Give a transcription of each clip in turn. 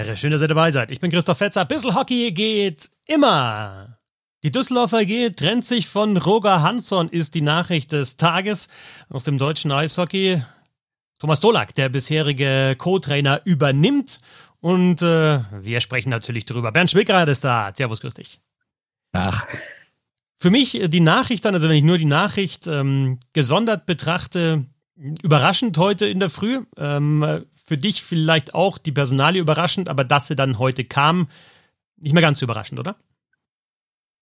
Bedehre. Schön, dass ihr dabei seid. Ich bin Christoph Fetzer. Bissl Hockey geht immer. Die Düsseldorfer G trennt sich von Roger Hansson, ist die Nachricht des Tages aus dem deutschen Eishockey. Thomas Dolak, der bisherige Co-Trainer, übernimmt. Und äh, wir sprechen natürlich darüber. Bernd Schwickerath ist da. Servus, grüß dich. Ach. Für mich die Nachricht dann, also wenn ich nur die Nachricht ähm, gesondert betrachte, überraschend heute in der Früh. Ähm, für dich vielleicht auch die Personalie überraschend, aber dass sie dann heute kam, nicht mehr ganz so überraschend, oder?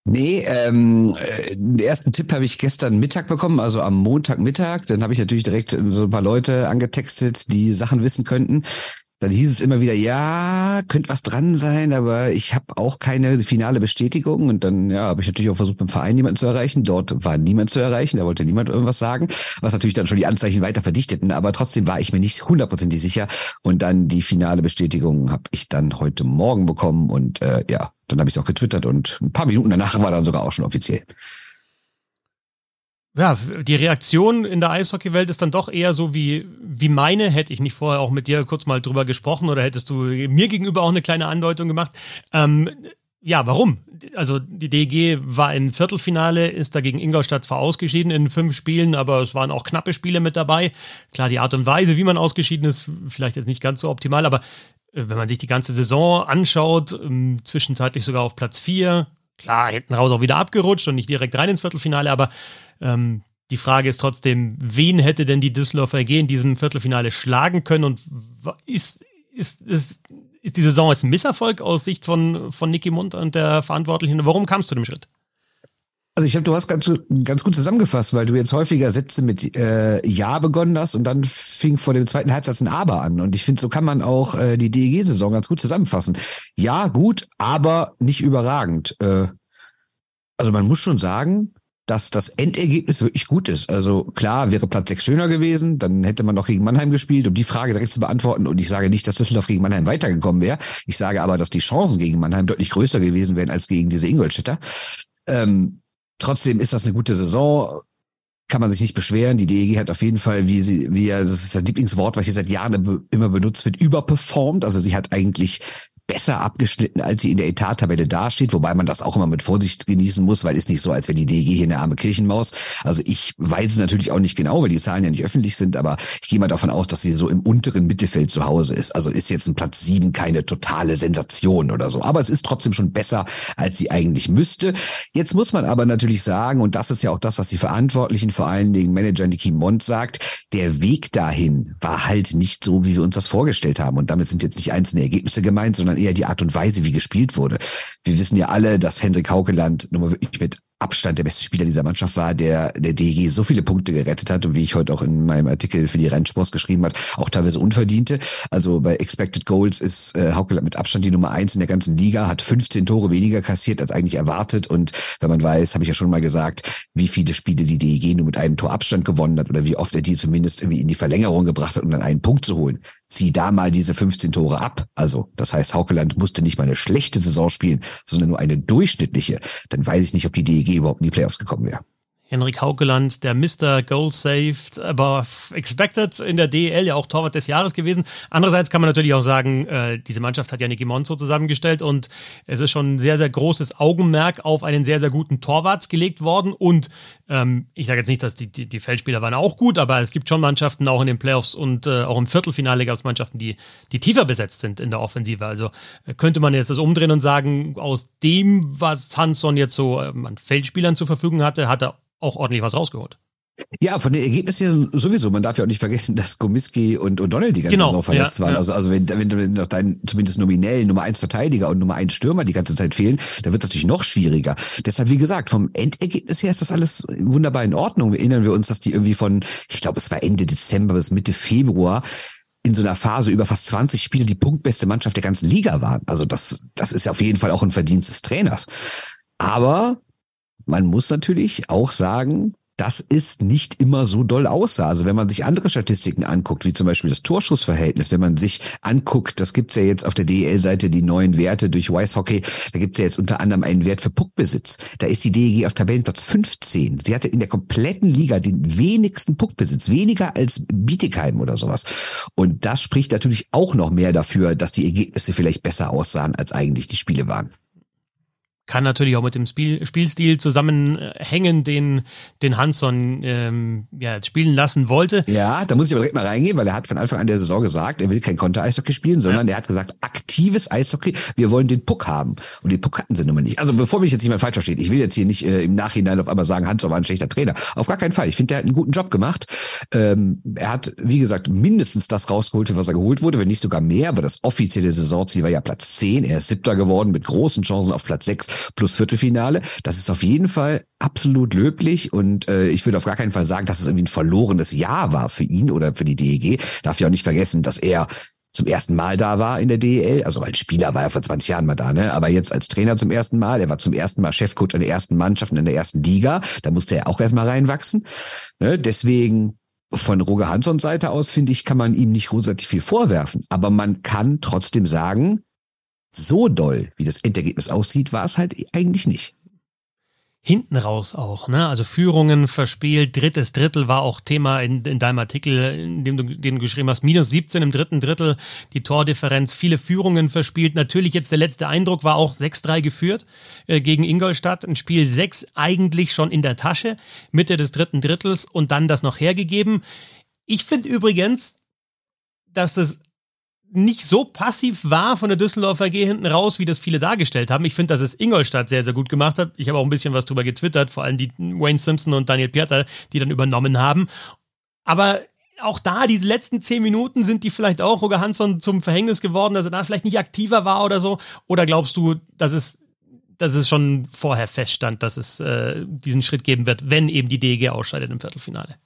Nee, ähm, äh, den ersten Tipp habe ich gestern Mittag bekommen, also am Montagmittag. Dann habe ich natürlich direkt so ein paar Leute angetextet, die Sachen wissen könnten. Dann hieß es immer wieder, ja, könnte was dran sein, aber ich habe auch keine finale Bestätigung. Und dann ja, habe ich natürlich auch versucht, beim Verein jemanden zu erreichen. Dort war niemand zu erreichen, da wollte niemand irgendwas sagen, was natürlich dann schon die Anzeichen weiter verdichteten. Aber trotzdem war ich mir nicht hundertprozentig sicher. Und dann die finale Bestätigung habe ich dann heute Morgen bekommen. Und äh, ja, dann habe ich es auch getwittert und ein paar Minuten danach war dann sogar auch schon offiziell ja, die Reaktion in der Eishockeywelt ist dann doch eher so wie, wie meine. Hätte ich nicht vorher auch mit dir kurz mal drüber gesprochen oder hättest du mir gegenüber auch eine kleine Andeutung gemacht. Ähm, ja, warum? Also die DG war im Viertelfinale, ist dagegen Ingolstadt zwar ausgeschieden in fünf Spielen, aber es waren auch knappe Spiele mit dabei. Klar, die Art und Weise, wie man ausgeschieden ist, vielleicht jetzt nicht ganz so optimal, aber äh, wenn man sich die ganze Saison anschaut, ähm, zwischenzeitlich sogar auf Platz vier, klar, hinten raus auch wieder abgerutscht und nicht direkt rein ins Viertelfinale, aber ähm, die Frage ist trotzdem, wen hätte denn die Düsseldorfer AG in diesem Viertelfinale schlagen können und ist, ist, ist, ist die Saison jetzt ein Misserfolg aus Sicht von, von Nicky Mund und der Verantwortlichen? Warum kam es zu dem Schritt? Also ich glaube, du hast ganz, ganz gut zusammengefasst, weil du jetzt häufiger Sätze mit äh, Ja begonnen hast und dann fing vor dem zweiten Halbsatz ein Aber an. Und ich finde, so kann man auch äh, die DEG-Saison ganz gut zusammenfassen. Ja, gut, aber nicht überragend. Äh, also man muss schon sagen, dass das Endergebnis wirklich gut ist. Also klar, wäre Platz 6 schöner gewesen, dann hätte man noch gegen Mannheim gespielt, um die Frage direkt zu beantworten. Und ich sage nicht, dass Düsseldorf gegen Mannheim weitergekommen wäre. Ich sage aber, dass die Chancen gegen Mannheim deutlich größer gewesen wären als gegen diese Ingolstädter. Ähm, trotzdem ist das eine gute Saison. Kann man sich nicht beschweren. Die DEG hat auf jeden Fall, wie sie, wie ja, das ist das Lieblingswort, was hier seit Jahren immer benutzt wird, überperformt. Also sie hat eigentlich besser abgeschnitten, als sie in der Etattabelle dasteht, wobei man das auch immer mit Vorsicht genießen muss, weil es nicht so, als wäre die DG hier eine arme Kirchenmaus. Also ich weiß es natürlich auch nicht genau, weil die Zahlen ja nicht öffentlich sind, aber ich gehe mal davon aus, dass sie so im unteren Mittelfeld zu Hause ist. Also ist jetzt ein Platz sieben keine totale Sensation oder so. Aber es ist trotzdem schon besser, als sie eigentlich müsste. Jetzt muss man aber natürlich sagen, und das ist ja auch das, was die Verantwortlichen, vor allen Dingen Manager Niki Mond sagt, der Weg dahin war halt nicht so, wie wir uns das vorgestellt haben. Und damit sind jetzt nicht einzelne Ergebnisse gemeint, sondern eher die Art und Weise, wie gespielt wurde. Wir wissen ja alle, dass Hendrik Haukeland nun mal wirklich mit Abstand der beste Spieler dieser Mannschaft war, der der DG so viele Punkte gerettet hat und wie ich heute auch in meinem Artikel für die Rennsports geschrieben hat, auch teilweise unverdiente. Also bei Expected Goals ist äh, Haukeland mit Abstand die Nummer eins in der ganzen Liga, hat 15 Tore weniger kassiert als eigentlich erwartet und wenn man weiß, habe ich ja schon mal gesagt, wie viele Spiele die DEG nur mit einem Tor Abstand gewonnen hat oder wie oft er die zumindest irgendwie in die Verlängerung gebracht hat, um dann einen Punkt zu holen. Zieh da mal diese 15 Tore ab. Also das heißt, Haukeland musste nicht mal eine schlechte Saison spielen, sondern nur eine durchschnittliche. Dann weiß ich nicht, ob die DEG DEG überhaupt in die Playoffs gekommen wäre. Henrik Haukeland, der Mr. Goal Saved, aber expected in der DEL ja auch Torwart des Jahres gewesen. Andererseits kann man natürlich auch sagen, äh, diese Mannschaft hat ja Niki Monzo zusammengestellt und es ist schon ein sehr, sehr großes Augenmerk auf einen sehr, sehr guten Torwart gelegt worden. Und ähm, ich sage jetzt nicht, dass die, die, die, Feldspieler waren auch gut, aber es gibt schon Mannschaften auch in den Playoffs und äh, auch im Viertelfinale gab es Mannschaften, die, die tiefer besetzt sind in der Offensive. Also äh, könnte man jetzt das umdrehen und sagen, aus dem, was Hansson jetzt so äh, an Feldspielern zur Verfügung hatte, hat er auch ordentlich was rausgeholt. Ja, von den Ergebnissen her sowieso. Man darf ja auch nicht vergessen, dass Komiski und O'Donnell die ganze genau, Saison verletzt ja, waren. Ja. Also, also wenn, wenn, wenn noch dein zumindest nominell Nummer eins Verteidiger und Nummer eins Stürmer die ganze Zeit fehlen, dann wird es natürlich noch schwieriger. Deshalb, wie gesagt, vom Endergebnis her ist das alles wunderbar in Ordnung. Erinnern wir uns, dass die irgendwie von, ich glaube, es war Ende Dezember bis Mitte Februar in so einer Phase über fast 20 Spiele die punktbeste Mannschaft der ganzen Liga waren. Also das, das ist auf jeden Fall auch ein Verdienst des Trainers. Aber man muss natürlich auch sagen, dass es nicht immer so doll aussah. Also wenn man sich andere Statistiken anguckt, wie zum Beispiel das Torschussverhältnis, wenn man sich anguckt, das gibt's ja jetzt auf der DEL-Seite die neuen Werte durch Wise Hockey, da gibt's ja jetzt unter anderem einen Wert für Puckbesitz. Da ist die DEG auf Tabellenplatz 15. Sie hatte in der kompletten Liga den wenigsten Puckbesitz, weniger als Bietigheim oder sowas. Und das spricht natürlich auch noch mehr dafür, dass die Ergebnisse vielleicht besser aussahen, als eigentlich die Spiele waren kann natürlich auch mit dem Spiel, Spielstil zusammenhängen, den, den Hansson ähm, ja, spielen lassen wollte. Ja, da muss ich aber direkt mal reingehen, weil er hat von Anfang an der Saison gesagt, er will kein Konter-Eishockey spielen, sondern ja. er hat gesagt, aktives Eishockey, wir wollen den Puck haben. Und den Puck hatten sie nun mal nicht. Also bevor mich jetzt nicht mal falsch versteht, ich will jetzt hier nicht äh, im Nachhinein auf einmal sagen, Hansson war ein schlechter Trainer. Auf gar keinen Fall. Ich finde, der hat einen guten Job gemacht. Ähm, er hat, wie gesagt, mindestens das rausgeholt, was er geholt wurde, wenn nicht sogar mehr, aber das offizielle Saisonziel war ja Platz 10. Er ist siebter geworden mit großen Chancen auf Platz 6 plus Viertelfinale. Das ist auf jeden Fall absolut löblich und äh, ich würde auf gar keinen Fall sagen, dass es irgendwie ein verlorenes Jahr war für ihn oder für die DEG. Darf ja auch nicht vergessen, dass er zum ersten Mal da war in der DEL. Also als Spieler war er vor 20 Jahren mal da, ne? Aber jetzt als Trainer zum ersten Mal. Er war zum ersten Mal Chefcoach an der ersten Mannschaft in der ersten Liga. Da musste er auch erstmal reinwachsen. Ne? Deswegen von Roger Hanssons Seite aus, finde ich, kann man ihm nicht grundsätzlich viel vorwerfen. Aber man kann trotzdem sagen, so doll, wie das Endergebnis aussieht, war es halt eigentlich nicht. Hinten raus auch, ne? Also Führungen verspielt, drittes Drittel war auch Thema in, in deinem Artikel, in dem du, den du geschrieben hast. Minus 17 im dritten Drittel, die Tordifferenz, viele Führungen verspielt. Natürlich jetzt der letzte Eindruck war auch 6-3 geführt äh, gegen Ingolstadt. Ein Spiel 6 eigentlich schon in der Tasche, Mitte des dritten Drittels und dann das noch hergegeben. Ich finde übrigens, dass das nicht so passiv war von der Düsseldorfer AG hinten raus, wie das viele dargestellt haben. Ich finde, dass es Ingolstadt sehr, sehr gut gemacht hat. Ich habe auch ein bisschen was drüber getwittert, vor allem die Wayne Simpson und Daniel Pieter, die dann übernommen haben. Aber auch da, diese letzten zehn Minuten, sind die vielleicht auch Roger Hansson zum Verhängnis geworden, dass er da vielleicht nicht aktiver war oder so? Oder glaubst du, dass es, dass es schon vorher feststand, dass es äh, diesen Schritt geben wird, wenn eben die DEG ausscheidet im Viertelfinale?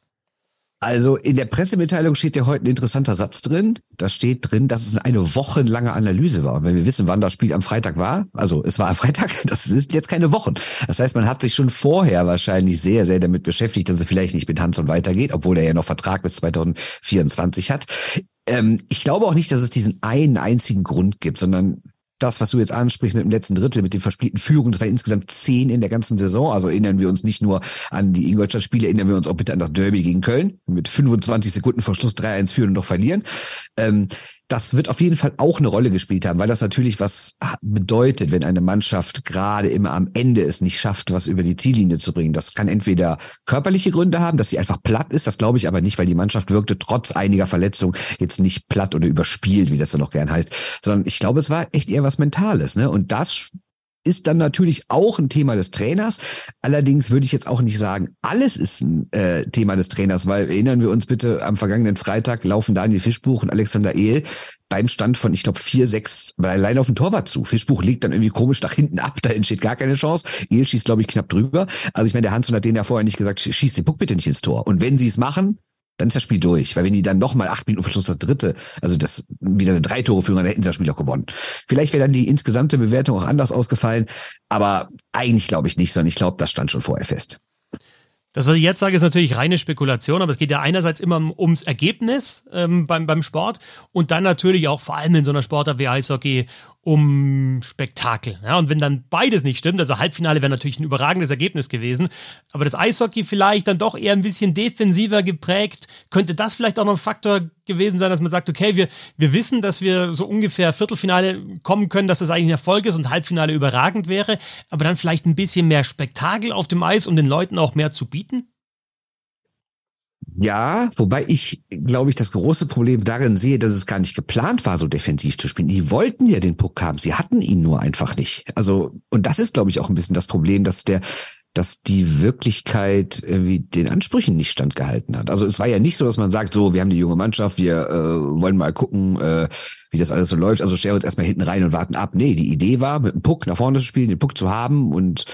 Also in der Pressemitteilung steht ja heute ein interessanter Satz drin. Da steht drin, dass es eine wochenlange Analyse war. Und wenn wir wissen, wann das Spiel am Freitag war, also es war am Freitag, das ist jetzt keine Wochen. Das heißt, man hat sich schon vorher wahrscheinlich sehr, sehr damit beschäftigt, dass es vielleicht nicht mit Hanson weitergeht, obwohl er ja noch Vertrag bis 2024 hat. Ähm, ich glaube auch nicht, dass es diesen einen einzigen Grund gibt, sondern das, was du jetzt ansprichst mit dem letzten Drittel, mit den verspielten Führungen, das waren insgesamt zehn in der ganzen Saison. Also erinnern wir uns nicht nur an die Ingolstadt-Spiele, erinnern wir uns auch bitte an das Derby gegen Köln mit 25 Sekunden vor Schluss 3-1 führen und noch verlieren. Ähm, das wird auf jeden Fall auch eine Rolle gespielt haben, weil das natürlich was bedeutet, wenn eine Mannschaft gerade immer am Ende es nicht schafft, was über die Ziellinie zu bringen. Das kann entweder körperliche Gründe haben, dass sie einfach platt ist, das glaube ich aber nicht, weil die Mannschaft wirkte trotz einiger Verletzungen jetzt nicht platt oder überspielt, wie das dann noch gern heißt, sondern ich glaube, es war echt eher was Mentales, ne? Und das ist dann natürlich auch ein Thema des Trainers. Allerdings würde ich jetzt auch nicht sagen, alles ist ein äh, Thema des Trainers, weil erinnern wir uns bitte, am vergangenen Freitag laufen Daniel Fischbuch und Alexander Ehl beim Stand von, ich glaube, vier, sechs, allein auf den Torwart zu. Fischbuch legt dann irgendwie komisch nach hinten ab, da entsteht gar keine Chance. Ehl schießt, glaube ich, knapp drüber. Also ich meine, der Hansen hat denen ja vorher nicht gesagt, schieß den Puck bitte nicht ins Tor. Und wenn sie es machen, dann ist das Spiel durch. Weil wenn die dann nochmal acht Minuten Verschluss das dritte, also das wieder eine drei Tore führen, dann hätten sie das Spiel auch gewonnen. Vielleicht wäre dann die insgesamte Bewertung auch anders ausgefallen, aber eigentlich glaube ich nicht, sondern ich glaube, das stand schon vorher fest. Das, was ich jetzt sage, ist natürlich reine Spekulation, aber es geht ja einerseits immer ums Ergebnis ähm, beim, beim Sport und dann natürlich auch vor allem in so einer Sportart wie Eishockey um Spektakel. Ja, und wenn dann beides nicht stimmt, also Halbfinale wäre natürlich ein überragendes Ergebnis gewesen, aber das Eishockey vielleicht dann doch eher ein bisschen defensiver geprägt, könnte das vielleicht auch noch ein Faktor gewesen sein, dass man sagt, okay, wir, wir wissen, dass wir so ungefähr Viertelfinale kommen können, dass das eigentlich ein Erfolg ist und Halbfinale überragend wäre, aber dann vielleicht ein bisschen mehr Spektakel auf dem Eis, um den Leuten auch mehr zu bieten? Ja, wobei ich, glaube ich, das große Problem darin sehe, dass es gar nicht geplant war, so defensiv zu spielen. Die wollten ja den Puck haben, sie hatten ihn nur einfach nicht. Also, und das ist, glaube ich, auch ein bisschen das Problem, dass der, dass die Wirklichkeit irgendwie den Ansprüchen nicht standgehalten hat. Also es war ja nicht so, dass man sagt, so, wir haben die junge Mannschaft, wir äh, wollen mal gucken, äh, wie das alles so läuft. Also stellen wir uns erstmal hinten rein und warten ab. Nee, die Idee war, mit dem Puck nach vorne zu spielen, den Puck zu haben und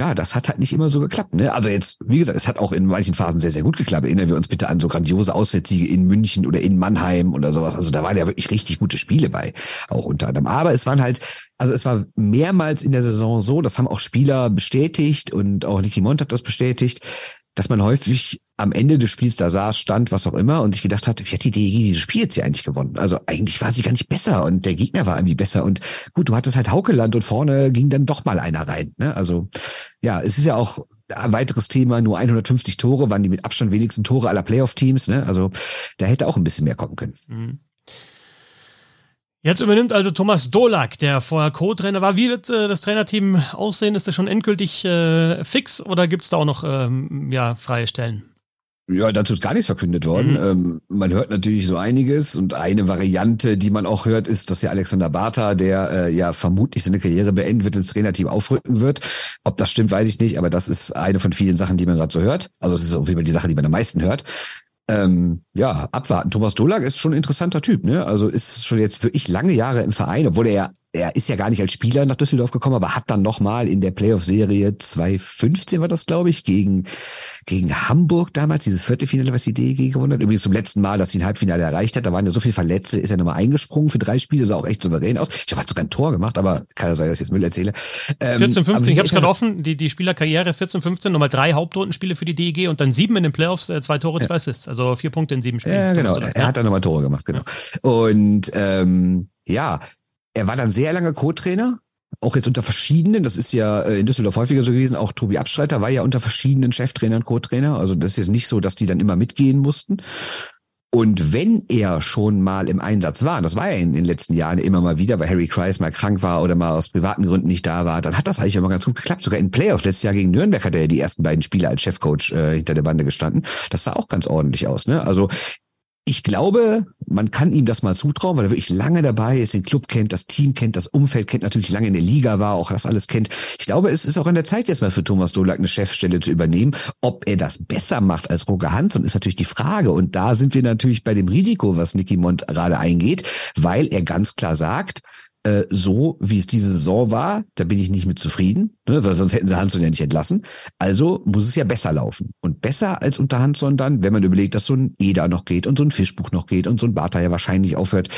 ja, das hat halt nicht immer so geklappt. Ne? Also jetzt, wie gesagt, es hat auch in manchen Phasen sehr, sehr gut geklappt. Erinnern wir uns bitte an so grandiose Auswärtssiege in München oder in Mannheim oder sowas. Also da waren ja wirklich richtig gute Spiele bei, auch unter anderem. Aber es waren halt, also es war mehrmals in der Saison so, das haben auch Spieler bestätigt und auch Nicky Mont hat das bestätigt, dass man häufig am Ende des Spiels da saß, stand, was auch immer und sich gedacht hat, wie hat die DEG dieses Spiel jetzt hier eigentlich gewonnen? Also eigentlich war sie gar nicht besser und der Gegner war irgendwie besser und gut, du hattest halt Haukeland und vorne ging dann doch mal einer rein. Ne? Also ja, es ist ja auch ein weiteres Thema, nur 150 Tore, waren die mit Abstand wenigsten Tore aller Playoff-Teams. Ne? Also da hätte auch ein bisschen mehr kommen können. Mhm. Jetzt übernimmt also Thomas Dolak, der vorher Co-Trainer war. Wie wird äh, das Trainerteam aussehen? Ist das schon endgültig äh, fix oder gibt es da auch noch ähm, ja, freie Stellen? Ja, dazu ist gar nichts verkündet worden. Mhm. Ähm, man hört natürlich so einiges und eine Variante, die man auch hört, ist, dass ja Alexander Bartha, der äh, ja vermutlich seine Karriere beenden wird, ins Trainerteam aufrücken wird. Ob das stimmt, weiß ich nicht, aber das ist eine von vielen Sachen, die man gerade so hört. Also es ist auf jeden Fall die Sache, die man am meisten hört. Ähm, ja, abwarten. Thomas Dolak ist schon ein interessanter Typ, ne? Also ist schon jetzt wirklich lange Jahre im Verein, obwohl er ja er ist ja gar nicht als Spieler nach Düsseldorf gekommen, aber hat dann nochmal in der Playoff-Serie 2015 war das, glaube ich, gegen, gegen Hamburg damals, dieses Viertelfinale, was die DEG gewonnen hat. Übrigens zum letzten Mal, dass sie ein Halbfinale erreicht hat. Da waren ja so viele Verletzte, ist er nochmal eingesprungen für drei Spiele, sah auch echt souverän aus. Ich habe sogar ein Tor gemacht, aber kann ja sein, dass ich jetzt Müll erzähle. Ähm, 14, 15, ich habe es gerade offen, die, die Spielerkarriere 14, 15, nochmal drei Hauptrundenspiele für die DEG und dann sieben in den Playoffs, äh, zwei Tore, zwei Assists, also vier Punkte in sieben Spielen. Ja, genau. Er hat dann nochmal Tore gemacht, genau. Und ähm, ja, er war dann sehr lange Co-Trainer, auch jetzt unter verschiedenen, das ist ja äh, in Düsseldorf häufiger so gewesen, auch Tobi Abstreiter war ja unter verschiedenen Cheftrainern, Co-Trainer. Also das ist jetzt nicht so, dass die dann immer mitgehen mussten. Und wenn er schon mal im Einsatz war, das war er in den letzten Jahren immer mal wieder, weil Harry Kreis mal krank war oder mal aus privaten Gründen nicht da war, dann hat das eigentlich immer ganz gut geklappt. Sogar in Playoffs, letztes Jahr gegen Nürnberg hat er ja die ersten beiden Spiele als Chefcoach äh, hinter der Bande gestanden. Das sah auch ganz ordentlich aus. Ne? Also ich glaube, man kann ihm das mal zutrauen, weil er wirklich lange dabei ist, den Club kennt, das Team kennt, das Umfeld kennt, natürlich lange in der Liga war, auch das alles kennt. Ich glaube, es ist auch an der Zeit jetzt mal für Thomas Dolak eine Chefstelle zu übernehmen. Ob er das besser macht als Roger Hansson, ist natürlich die Frage. Und da sind wir natürlich bei dem Risiko, was Nicky Mont gerade eingeht, weil er ganz klar sagt, äh, so, wie es diese Saison war, da bin ich nicht mit zufrieden, ne, weil sonst hätten sie Hansson ja nicht entlassen. Also muss es ja besser laufen. Und besser als unter Hansson dann, wenn man überlegt, dass so ein Eder noch geht und so ein Fischbuch noch geht und so ein Bata ja wahrscheinlich aufhört.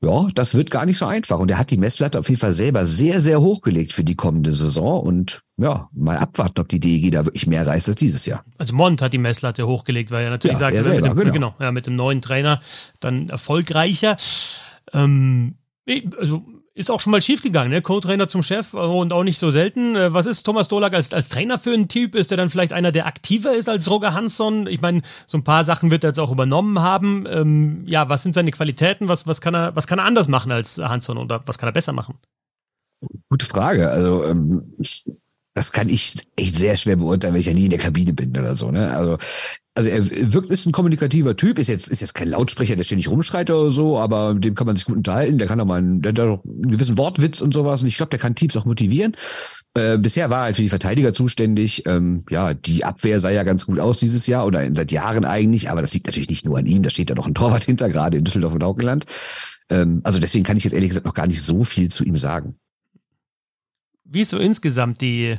Ja, das wird gar nicht so einfach. Und er hat die Messlatte auf jeden Fall selber sehr, sehr hochgelegt für die kommende Saison. Und ja, mal abwarten, ob die DEG da wirklich mehr reißt als dieses Jahr. Also Mont hat die Messlatte hochgelegt, weil er natürlich ja, sagt, er selber, mit, dem, genau. genau ja, mit dem neuen Trainer dann erfolgreicher. Ähm, also ist auch schon mal schiefgegangen, ne? Co-Trainer zum Chef und auch nicht so selten. Äh, was ist Thomas Dolak als, als Trainer für ein Typ? Ist er dann vielleicht einer, der aktiver ist als Roger Hansson? Ich meine, so ein paar Sachen wird er jetzt auch übernommen haben. Ähm, ja, was sind seine Qualitäten? Was, was, kann er, was kann er anders machen als Hansson oder was kann er besser machen? Gute Frage. Also ähm, das kann ich echt sehr schwer beurteilen, weil ich ja nie in der Kabine bin oder so. Ne? Also also er wirkt ist ein kommunikativer Typ, ist jetzt ist jetzt kein Lautsprecher, der ständig rumschreit oder so, aber mit dem kann man sich gut unterhalten. Der kann auch mal einen, der hat auch einen gewissen Wortwitz und sowas. Und ich glaube, der kann Teams auch motivieren. Äh, bisher war er halt für die Verteidiger zuständig. Ähm, ja, die Abwehr sah ja ganz gut aus dieses Jahr oder seit Jahren eigentlich, aber das liegt natürlich nicht nur an ihm. Da steht ja noch ein Torwart hinter, gerade in Düsseldorf und Auckland. Ähm, also deswegen kann ich jetzt ehrlich gesagt noch gar nicht so viel zu ihm sagen. Wie ist so insgesamt die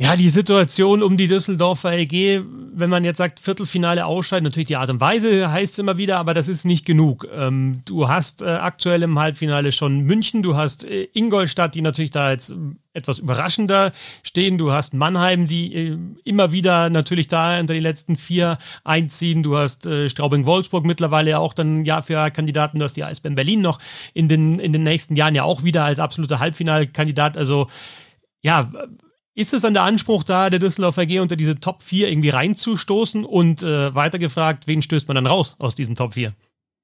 ja, die Situation um die Düsseldorfer EG, wenn man jetzt sagt, Viertelfinale ausscheiden, natürlich die Art und Weise heißt es immer wieder, aber das ist nicht genug. Ähm, du hast äh, aktuell im Halbfinale schon München, du hast äh, Ingolstadt, die natürlich da jetzt etwas überraschender stehen, du hast Mannheim, die äh, immer wieder natürlich da unter die letzten vier einziehen, du hast äh, Straubing-Wolfsburg mittlerweile auch dann Jahr für Jahr Kandidaten, du hast die Eisbären Berlin noch in den, in den nächsten Jahren ja auch wieder als absoluter Halbfinalkandidat, also ja, ist es dann der Anspruch da, der Düsseldorfer AG unter diese Top 4 irgendwie reinzustoßen? Und äh, weitergefragt, wen stößt man dann raus aus diesen Top 4?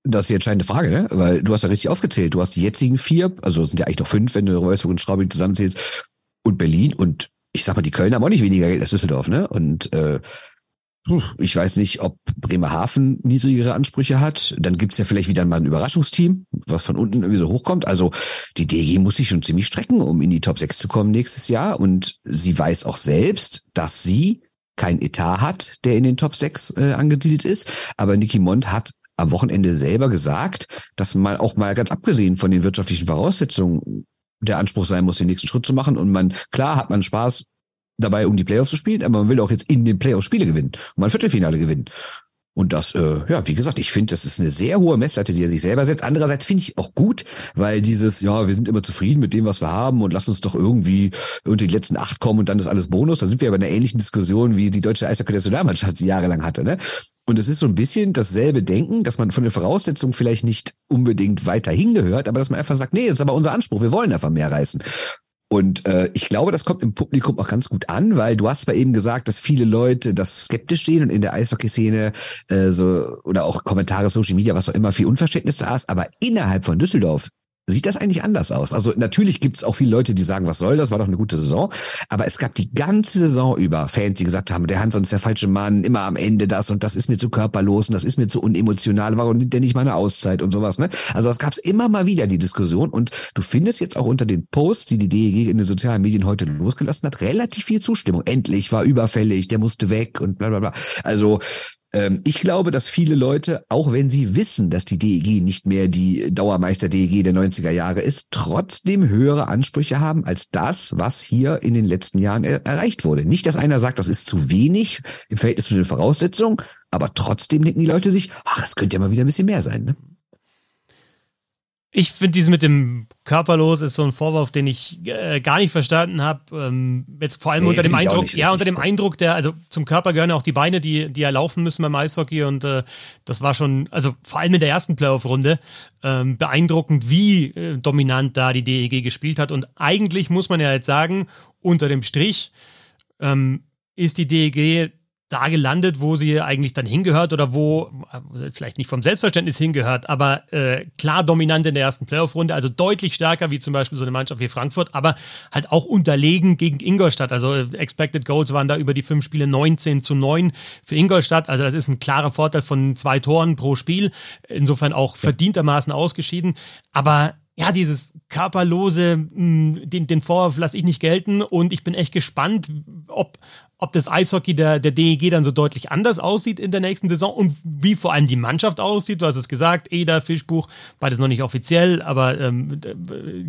Das ist die entscheidende Frage, ne? Weil du hast ja richtig aufgezählt. Du hast die jetzigen vier, also sind ja eigentlich noch fünf, wenn du Wolfsburg und Straubing zusammenzählst, und Berlin und ich sag mal, die Kölner haben auch nicht weniger Geld als Düsseldorf, ne? Und äh, ich weiß nicht, ob Bremerhaven niedrigere Ansprüche hat. Dann gibt's ja vielleicht wieder mal ein Überraschungsteam, was von unten irgendwie so hochkommt. Also die DG muss sich schon ziemlich strecken, um in die Top 6 zu kommen nächstes Jahr. Und sie weiß auch selbst, dass sie kein Etat hat, der in den Top 6 äh, angesiedelt ist. Aber Niki Mond hat am Wochenende selber gesagt, dass man auch mal ganz abgesehen von den wirtschaftlichen Voraussetzungen der Anspruch sein muss, den nächsten Schritt zu machen. Und man, klar hat man Spaß, dabei, um die Playoffs zu spielen, aber man will auch jetzt in den Playoffs Spiele gewinnen und mal ein Viertelfinale gewinnen. Und das, äh, ja, wie gesagt, ich finde, das ist eine sehr hohe Messlatte, die er sich selber setzt. Andererseits finde ich auch gut, weil dieses, ja, wir sind immer zufrieden mit dem, was wir haben und lass uns doch irgendwie unter die letzten acht kommen und dann ist alles Bonus. Da sind wir aber in einer ähnlichen Diskussion, wie die deutsche Eishockey-Nationalmannschaft jahrelang hatte. Ne? Und es ist so ein bisschen dasselbe Denken, dass man von den Voraussetzungen vielleicht nicht unbedingt weiter hingehört, aber dass man einfach sagt, nee, das ist aber unser Anspruch, wir wollen einfach mehr reißen. Und äh, ich glaube, das kommt im Publikum auch ganz gut an, weil du hast zwar eben gesagt, dass viele Leute das skeptisch sehen und in der Eishockey-Szene äh, so oder auch Kommentare, Social Media, was auch immer, viel Unverständnis da ist, aber innerhalb von Düsseldorf sieht das eigentlich anders aus. Also natürlich gibt es auch viele Leute, die sagen, was soll das, war doch eine gute Saison. Aber es gab die ganze Saison über Fans, die gesagt haben, der Hanson ist der falsche Mann, immer am Ende das und das ist mir zu körperlos und das ist mir zu unemotional, warum nimmt der nicht mal eine Auszeit und sowas. Ne? Also das gab es immer mal wieder, die Diskussion. Und du findest jetzt auch unter den Posts, die die DEG in den sozialen Medien heute losgelassen hat, relativ viel Zustimmung. Endlich war überfällig, der musste weg und bla bla bla. Also ich glaube, dass viele Leute, auch wenn sie wissen, dass die DEG nicht mehr die Dauermeister DEG der 90er Jahre ist, trotzdem höhere Ansprüche haben als das, was hier in den letzten Jahren er erreicht wurde. Nicht, dass einer sagt, das ist zu wenig im Verhältnis zu den Voraussetzungen, aber trotzdem denken die Leute sich, ach, es könnte ja mal wieder ein bisschen mehr sein. Ne? Ich finde dieses mit dem Körperlos ist so ein Vorwurf, den ich äh, gar nicht verstanden habe. Ähm, jetzt vor allem nee, unter dem Eindruck, ja, unter dem Eindruck, der, also zum Körper gehören ja auch die Beine, die, die ja laufen müssen beim Eishockey und äh, das war schon, also vor allem in der ersten Playoff-Runde, ähm, beeindruckend, wie äh, dominant da die DEG gespielt hat. Und eigentlich muss man ja jetzt sagen, unter dem Strich ähm, ist die DEG da gelandet, wo sie eigentlich dann hingehört oder wo, äh, vielleicht nicht vom Selbstverständnis hingehört, aber äh, klar dominant in der ersten Playoff-Runde, also deutlich stärker wie zum Beispiel so eine Mannschaft wie Frankfurt, aber halt auch unterlegen gegen Ingolstadt. Also äh, Expected Goals waren da über die fünf Spiele 19 zu 9 für Ingolstadt. Also das ist ein klarer Vorteil von zwei Toren pro Spiel. Insofern auch verdientermaßen ausgeschieden. Aber ja, dieses körperlose, mh, den, den Vorwurf lasse ich nicht gelten und ich bin echt gespannt, ob, ob das Eishockey der, der DEG dann so deutlich anders aussieht in der nächsten Saison und wie vor allem die Mannschaft aussieht. Du hast es gesagt, Eder, Fischbuch, beides noch nicht offiziell, aber ähm,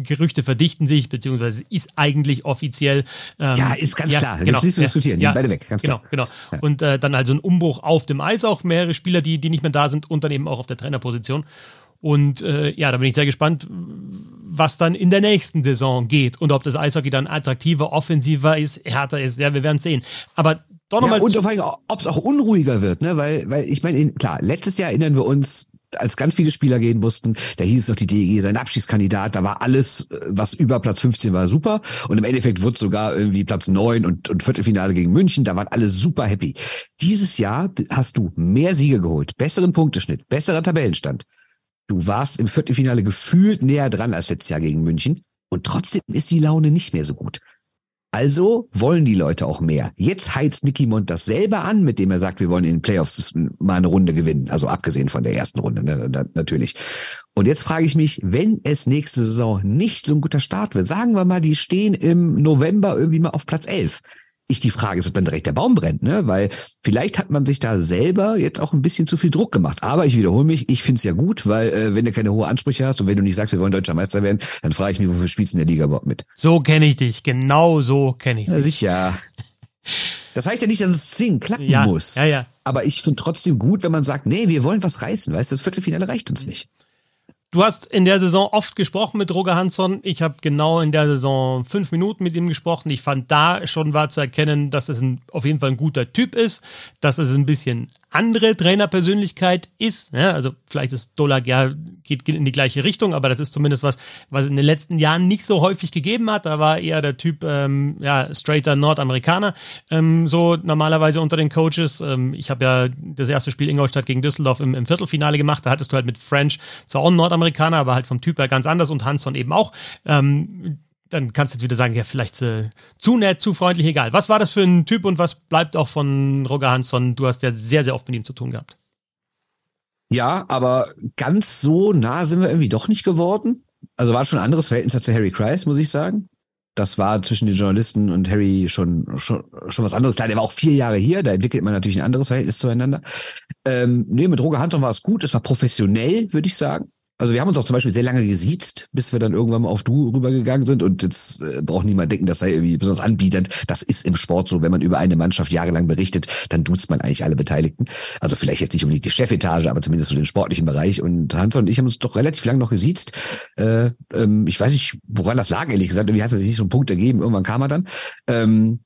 Gerüchte verdichten sich, beziehungsweise ist eigentlich offiziell. Ähm, ja, ist ganz ja, klar. Genau, nicht zu diskutieren. Ja, beide weg. Ganz genau, klar. genau. Ja. Und äh, dann also ein Umbruch auf dem Eis auch, mehrere Spieler, die, die nicht mehr da sind und dann eben auch auf der Trainerposition. Und äh, ja, da bin ich sehr gespannt, was dann in der nächsten Saison geht und ob das Eishockey dann attraktiver, offensiver ist, härter ist. Ja, wir werden sehen. Aber doch nochmal. Ja, und vor allem, ob es auch unruhiger wird, ne? Weil, weil ich meine, klar, letztes Jahr erinnern wir uns, als ganz viele Spieler gehen mussten, da hieß es noch die DEG sein Abschiedskandidat, da war alles, was über Platz 15 war, super. Und im Endeffekt wurde sogar irgendwie Platz 9 und, und Viertelfinale gegen München, da waren alle super happy. Dieses Jahr hast du mehr Siege geholt, besseren Punkteschnitt, besserer Tabellenstand. Du warst im Viertelfinale gefühlt näher dran als letztes Jahr gegen München und trotzdem ist die Laune nicht mehr so gut. Also wollen die Leute auch mehr. Jetzt heizt Nicky Mond das selber an, mit dem er sagt, wir wollen in den Playoffs mal eine Runde gewinnen. Also abgesehen von der ersten Runde ne, natürlich. Und jetzt frage ich mich, wenn es nächste Saison nicht so ein guter Start wird, sagen wir mal, die stehen im November irgendwie mal auf Platz 11 ich die Frage ist, ob dann direkt der Baum brennt, ne? Weil vielleicht hat man sich da selber jetzt auch ein bisschen zu viel Druck gemacht. Aber ich wiederhole mich, ich finde es ja gut, weil äh, wenn du keine hohe Ansprüche hast und wenn du nicht sagst, wir wollen deutscher Meister werden, dann frage ich mich, wofür spielst du in der Liga überhaupt mit? So kenne ich dich, genau so kenne ich dich. Ja, sicher. Das heißt ja nicht, dass es zwingend klappen ja, muss. Ja, ja. Aber ich finde trotzdem gut, wenn man sagt, nee, wir wollen was reißen, weißt du, das Viertelfinale reicht uns nicht. Du hast in der Saison oft gesprochen mit Roger Hansson. Ich habe genau in der Saison fünf Minuten mit ihm gesprochen. Ich fand da schon war zu erkennen, dass es ein, auf jeden Fall ein guter Typ ist, dass es ein bisschen andere Trainerpersönlichkeit ist. Ja, also vielleicht ist Dolag ja geht, in die gleiche Richtung, aber das ist zumindest was, was in den letzten Jahren nicht so häufig gegeben hat. Da war eher der Typ ähm, ja straighter Nordamerikaner ähm, so normalerweise unter den Coaches. Ähm, ich habe ja das erste Spiel Ingolstadt gegen Düsseldorf im, im Viertelfinale gemacht. Da hattest du halt mit French zwar auch einen Nordamerikaner, aber halt vom Typ her ganz anders und Hansson eben auch. Ähm, dann kannst du jetzt wieder sagen, ja, vielleicht äh, zu nett, zu freundlich, egal. Was war das für ein Typ und was bleibt auch von Roger Hansson? Du hast ja sehr, sehr oft mit ihm zu tun gehabt. Ja, aber ganz so nah sind wir irgendwie doch nicht geworden. Also war schon ein anderes Verhältnis als zu Harry Kreis, muss ich sagen. Das war zwischen den Journalisten und Harry schon, schon, schon was anderes. Klar, der war auch vier Jahre hier, da entwickelt man natürlich ein anderes Verhältnis zueinander. Ähm, nee, mit Roger Hansson war es gut, es war professionell, würde ich sagen. Also wir haben uns auch zum Beispiel sehr lange gesiezt, bis wir dann irgendwann mal auf Du rübergegangen sind. Und jetzt äh, braucht niemand denken, das sei irgendwie besonders anbietend. Das ist im Sport so. Wenn man über eine Mannschaft jahrelang berichtet, dann duzt man eigentlich alle Beteiligten. Also vielleicht jetzt nicht unbedingt die Chefetage, aber zumindest so den sportlichen Bereich. Und Hans und ich haben uns doch relativ lange noch gesiezt. Äh, ähm, ich weiß nicht, woran das lag, ehrlich gesagt. Irgendwie hat es sich nicht so einen Punkt ergeben. Irgendwann kam er dann. Ähm,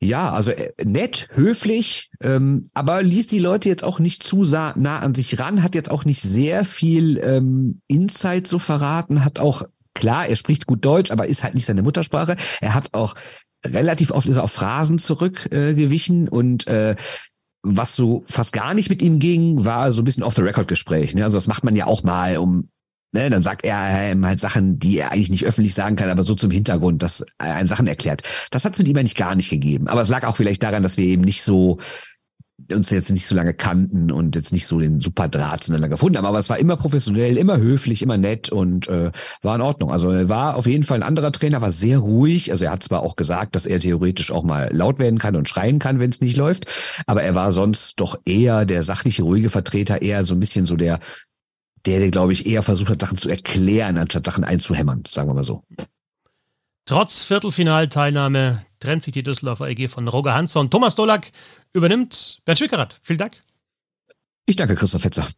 ja, also äh, nett, höflich, ähm, aber ließ die Leute jetzt auch nicht zu nah an sich ran, hat jetzt auch nicht sehr viel ähm, Insight so verraten, hat auch, klar, er spricht gut Deutsch, aber ist halt nicht seine Muttersprache. Er hat auch relativ oft ist er auf Phrasen zurückgewichen äh, und äh, was so fast gar nicht mit ihm ging, war so ein bisschen off-the-record-Gespräch. Ne? Also das macht man ja auch mal, um Ne, dann sagt er ihm halt Sachen, die er eigentlich nicht öffentlich sagen kann, aber so zum Hintergrund, dass er einem Sachen erklärt. Das hat es mit ihm eigentlich gar nicht gegeben. Aber es lag auch vielleicht daran, dass wir eben nicht so uns jetzt nicht so lange kannten und jetzt nicht so den super Draht zueinander gefunden haben. Aber es war immer professionell, immer höflich, immer nett und äh, war in Ordnung. Also er war auf jeden Fall ein anderer Trainer, war sehr ruhig. Also er hat zwar auch gesagt, dass er theoretisch auch mal laut werden kann und schreien kann, wenn es nicht läuft, aber er war sonst doch eher der sachliche, ruhige Vertreter, eher so ein bisschen so der, der glaube ich, eher versucht hat, Sachen zu erklären, anstatt Sachen einzuhämmern, sagen wir mal so. Trotz Viertelfinalteilnahme trennt sich die Düsseldorfer EG von Roger Hansson. Thomas Dolak übernimmt Bernd Schwickerath. Vielen Dank. Ich danke Christoph Fetzer.